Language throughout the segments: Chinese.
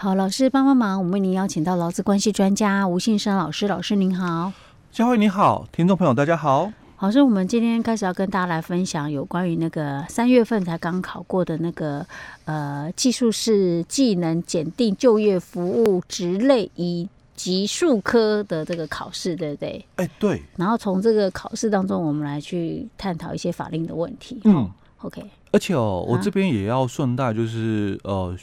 好，老师帮帮忙，我们为您邀请到劳资关系专家吴信生老师，老师您好，佳慧你好，听众朋友大家好。好，所以我们今天开始要跟大家来分享有关于那个三月份才刚考过的那个呃技术是技能检定就业服务职类以及数科的这个考试，对不对？哎、欸，对。然后从这个考试当中，我们来去探讨一些法令的问题。嗯，OK。而且哦，我这边也要顺带就是、啊、呃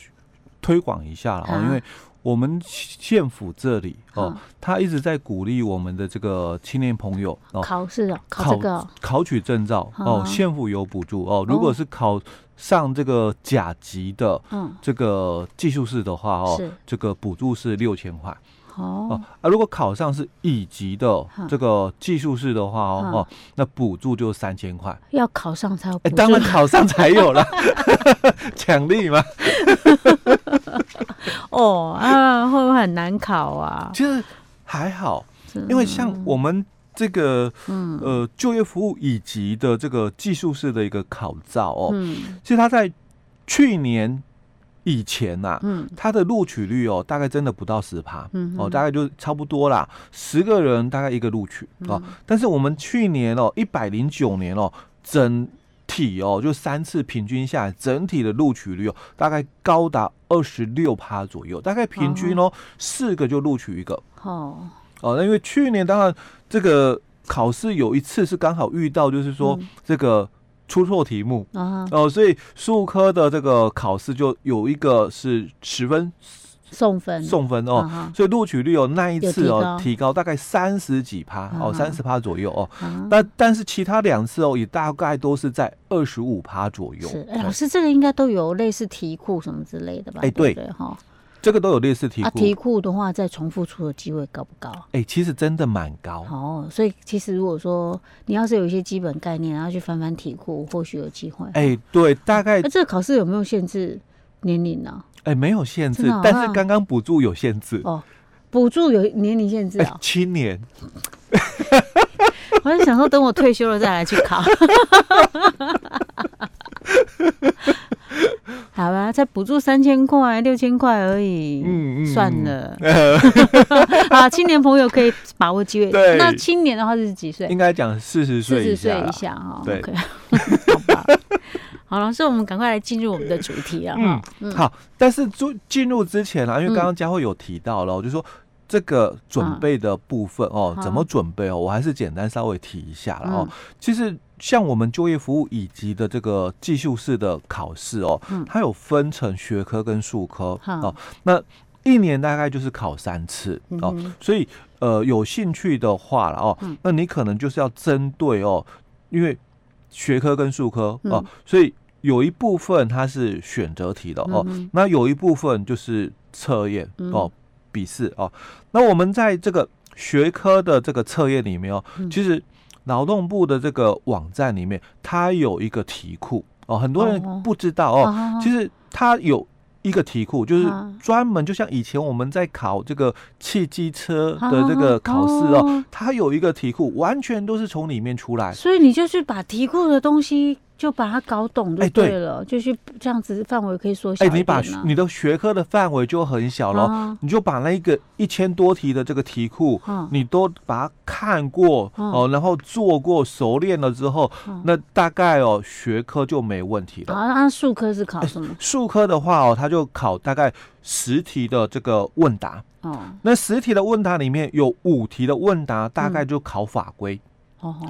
推广一下了啊，因为。我们县府这里哦，他一直在鼓励我们的这个青年朋友哦，考试哦，考这个考，考取证照哦，县府有补助哦。如果是考上这个甲级的这个技术士的话哦，这个补助是六千块。哦啊，如果考上是乙级的这个技术士的话哦哦，那补助就三千块。要考上才有当然考上才有了，奖励嘛。哦啊，会不会很难考啊？其实还好，因为像我们这个呃就业服务乙级的这个技术士的一个考照哦，其实他在去年。以前呐、啊，嗯，他的录取率哦，大概真的不到十趴，嗯，哦，大概就差不多啦，十个人大概一个录取哦。但是我们去年哦，一百零九年哦，整体哦，就三次平均下来，整体的录取率哦，大概高达二十六趴左右，大概平均哦，四个就录取一个。哦，哦，那因为去年当然这个考试有一次是刚好遇到，就是说这个。出错题目哦、uh 所以数科的这个考试就有一个是十分送分送分哦，uh. 所以录取率哦那一次哦提高，大概三十几趴、uh. 哦，三十趴左右哦。Uh. 但但是其他两次哦也大概都是在二十五趴左右。是，哎、老师这个应该都有类似题库什么之类的吧？哎，对对哈。这个都有类似题库，啊，题库的话，再重复出的机会高不高？哎、欸，其实真的蛮高。哦，所以其实如果说你要是有一些基本概念，然后去翻翻题库，或许有机会。哎、欸，对，大概。那、啊、这个考试有没有限制年龄呢？哎、欸，没有限制，但是刚刚补助有限制。哦，补助有年龄限制啊、哦？七、欸、年。我在想说，等我退休了再来去考。好吧，再补助三千块、六千块而已，嗯嗯，算了。啊，青年朋友可以把握机会。对，那青年的话是几岁？应该讲四十岁，四十岁以下哈。对，好吧。好了，所以我们赶快来进入我们的主题啊。嗯，好。但是进进入之前啊，因为刚刚佳慧有提到了，我就说这个准备的部分哦，怎么准备哦，我还是简单稍微提一下了哦。其实。像我们就业服务以及的这个技术式的考试哦，它有分成学科跟术科哦。那一年大概就是考三次哦，所以呃有兴趣的话了哦，那你可能就是要针对哦，因为学科跟术科哦，所以有一部分它是选择题的哦，那有一部分就是测验哦，笔试哦。那我们在这个学科的这个测验里面哦，其实。劳动部的这个网站里面，它有一个题库哦，很多人不知道哦。哦其实它有一个题库，就是专门就像以前我们在考这个汽机车的这个考试哦，它有一个题库，完全都是从里面出来。所以你就是把题库的东西。就把它搞懂就对了，就是这样子范围可以缩小。哎、欸，你把你的学科的范围就很小了，啊、你就把那一个一千多题的这个题库，啊、你都把它看过、啊、哦，然后做过熟练了之后，啊、那大概哦学科就没问题了。啊，那数科是考什么？欸、术科的话哦，它就考大概十题的这个问答。哦、啊，那十题的问答里面有五题的问答，大概就考法规。嗯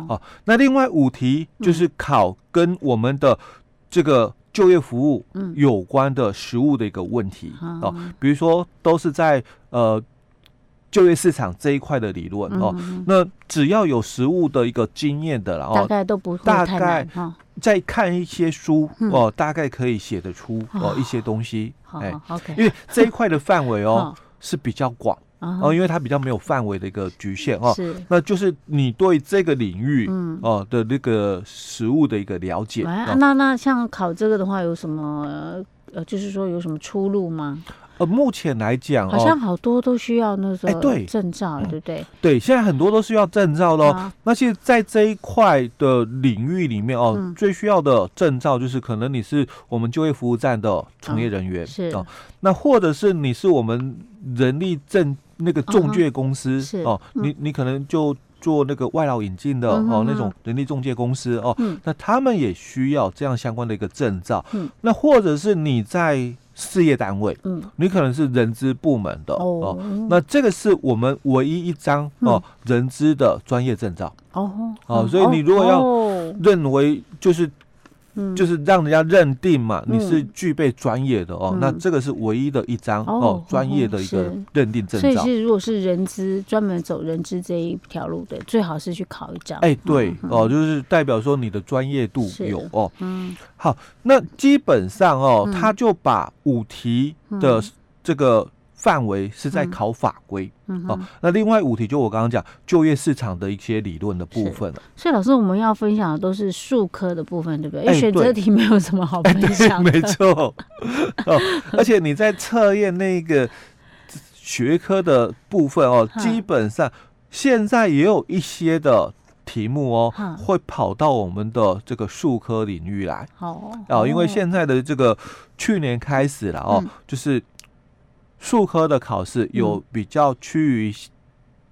哦，那另外五题就是考跟我们的这个就业服务有关的实务的一个问题哦，比如说都是在呃就业市场这一块的理论哦，那只要有实务的一个经验的，然后大概都不大概再看一些书哦，大概可以写得出哦一些东西，哎，OK，因为这一块的范围哦 是比较广。哦，因为它比较没有范围的一个局限哦，是，那就是你对这个领域哦的那个实物的一个了解。那那像考这个的话，有什么呃，就是说有什么出路吗？呃，目前来讲，好像好多都需要那个证照，欸、对不对？对，现在很多都需要证照的哦。啊、那其实，在这一块的领域里面哦，嗯、最需要的证照就是可能你是我们就业服务站的从业人员，嗯、是哦。那或者是你是我们人力证那个中介公司、嗯、哦，你你可能就。做那个外劳引进的哦，那种人力中介公司哦，那他们也需要这样相关的一个证照。那或者是你在事业单位，你可能是人资部门的哦，那这个是我们唯一一张哦人资的专业证照。哦哦，所以你如果要认为就是。就是让人家认定嘛，你是具备专业的哦，那这个是唯一的一张哦，专业的一个认定证照。所以是如果是人资专门走人资这一条路的，最好是去考一张。哎，对哦，就是代表说你的专业度有哦。嗯，好，那基本上哦，他就把五题的这个。范围是在考法规，哦。那另外五题就我刚刚讲就业市场的一些理论的部分了。所以老师，我们要分享的都是数科的部分，对不对？因为选择题没有什么好分享的。欸、没错。哦，而且你在测验那个学科的部分哦，基本上现在也有一些的题目哦，嗯、会跑到我们的这个数科领域来。哦。哦，因为现在的这个去年开始了哦，嗯、就是。术科的考试有比较趋于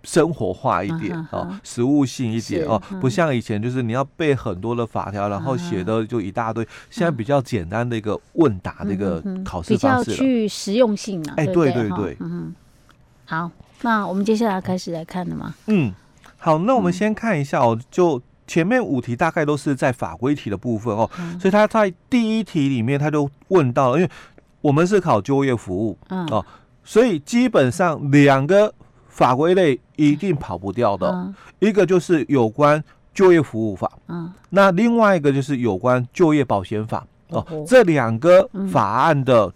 生活化一点哦，实务性一点哦，不像以前就是你要背很多的法条，然后写的就一大堆。现在比较简单的一个问答的一个考试方式，比较去实用性啊。哎，对对？对，嗯，好，那我们接下来开始来看的吗？嗯，好，那我们先看一下哦，就前面五题大概都是在法规题的部分哦，所以他在第一题里面他就问到了，因为我们是考就业服务哦。所以基本上两个法规类一定跑不掉的，嗯、一个就是有关就业服务法，嗯，那另外一个就是有关就业保险法哦，哦。这两个法案的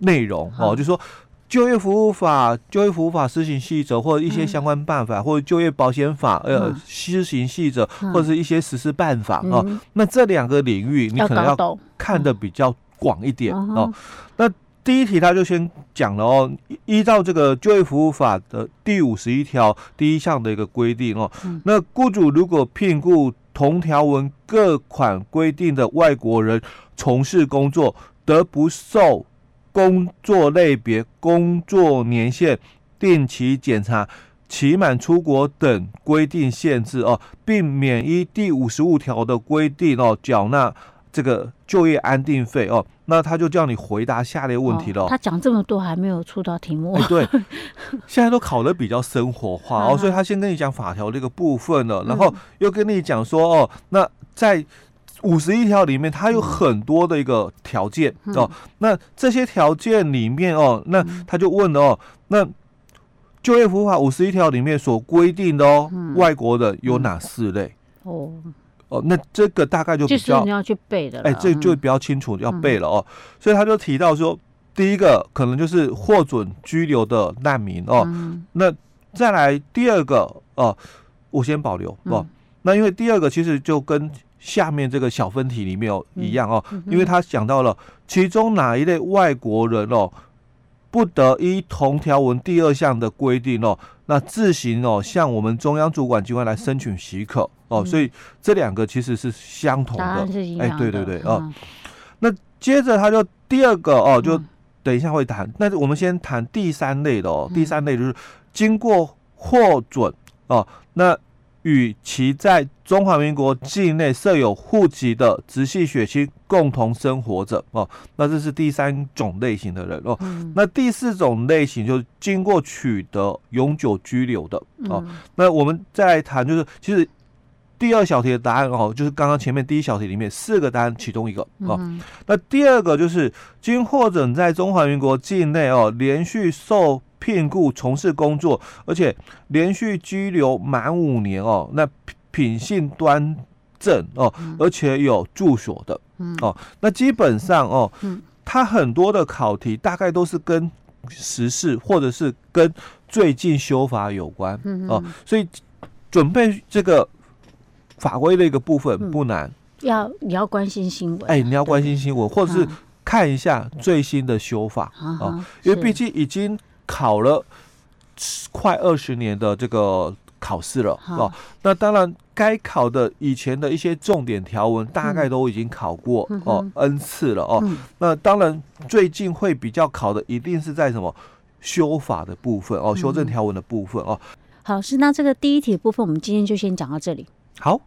内容、嗯、哦，就是说就业服务法、就业服务法施行细则或者一些相关办法，嗯、或者就业保险法呃施行细则或者是一些实施办法、嗯、哦。那这两个领域你可能要看的比较广一点、嗯、哦。那第一题他就先讲了哦，依照这个就业服务法的第五十一条第一项的一个规定哦，那雇主如果聘雇同条文各款规定的外国人从事工作，得不受工作类别、工作年限、定期检查、期满出国等规定限制哦，并免依第五十五条的规定哦缴纳。这个就业安定费哦，那他就叫你回答下列问题了。他讲这么多还没有出到题目。对，现在都考的比较生活化哦，所以他先跟你讲法条这个部分了，然后又跟你讲说哦，那在五十一条里面，它有很多的一个条件哦，那这些条件里面哦，那他就问了哦，那就业服务法五十一条里面所规定的哦，外国的有哪四类？哦。哦，那这个大概就比较你要去背的，哎，这就比较清楚要背了哦。所以他就提到说，第一个可能就是获准居留的难民哦。那再来第二个哦，我先保留哦。那因为第二个其实就跟下面这个小分题里面哦一样哦，因为他讲到了其中哪一类外国人哦，不得依同条文第二项的规定哦，那自行哦向我们中央主管机关来申请许可。哦，所以这两个其实是相同的，哎，对对对，哦，那接着他就第二个哦，就等一下会谈，那我们先谈第三类的哦，第三类就是经过获准哦，那与其在中华民国境内设有户籍的直系血亲共同生活着哦，那这是第三种类型的人哦，那第四种类型就是经过取得永久居留的哦，那我们再来谈就是其实。第二小题的答案哦，就是刚刚前面第一小题里面四个答案其中一个哦。嗯、那第二个就是经获准在中华民国境内哦，连续受聘雇从事工作，而且连续拘留满五年哦，那品性端正哦，而且有住所的哦。那基本上哦，它很多的考题大概都是跟时事或者是跟最近修法有关哦，所以准备这个。法规的一个部分不难，要你要关心新闻，哎，你要关心新闻，或者是看一下最新的修法啊，因为毕竟已经考了快二十年的这个考试了哦。那当然，该考的以前的一些重点条文大概都已经考过哦 N 次了哦。那当然，最近会比较考的一定是在什么修法的部分哦，修正条文的部分哦。好，是那这个第一题的部分，我们今天就先讲到这里。好。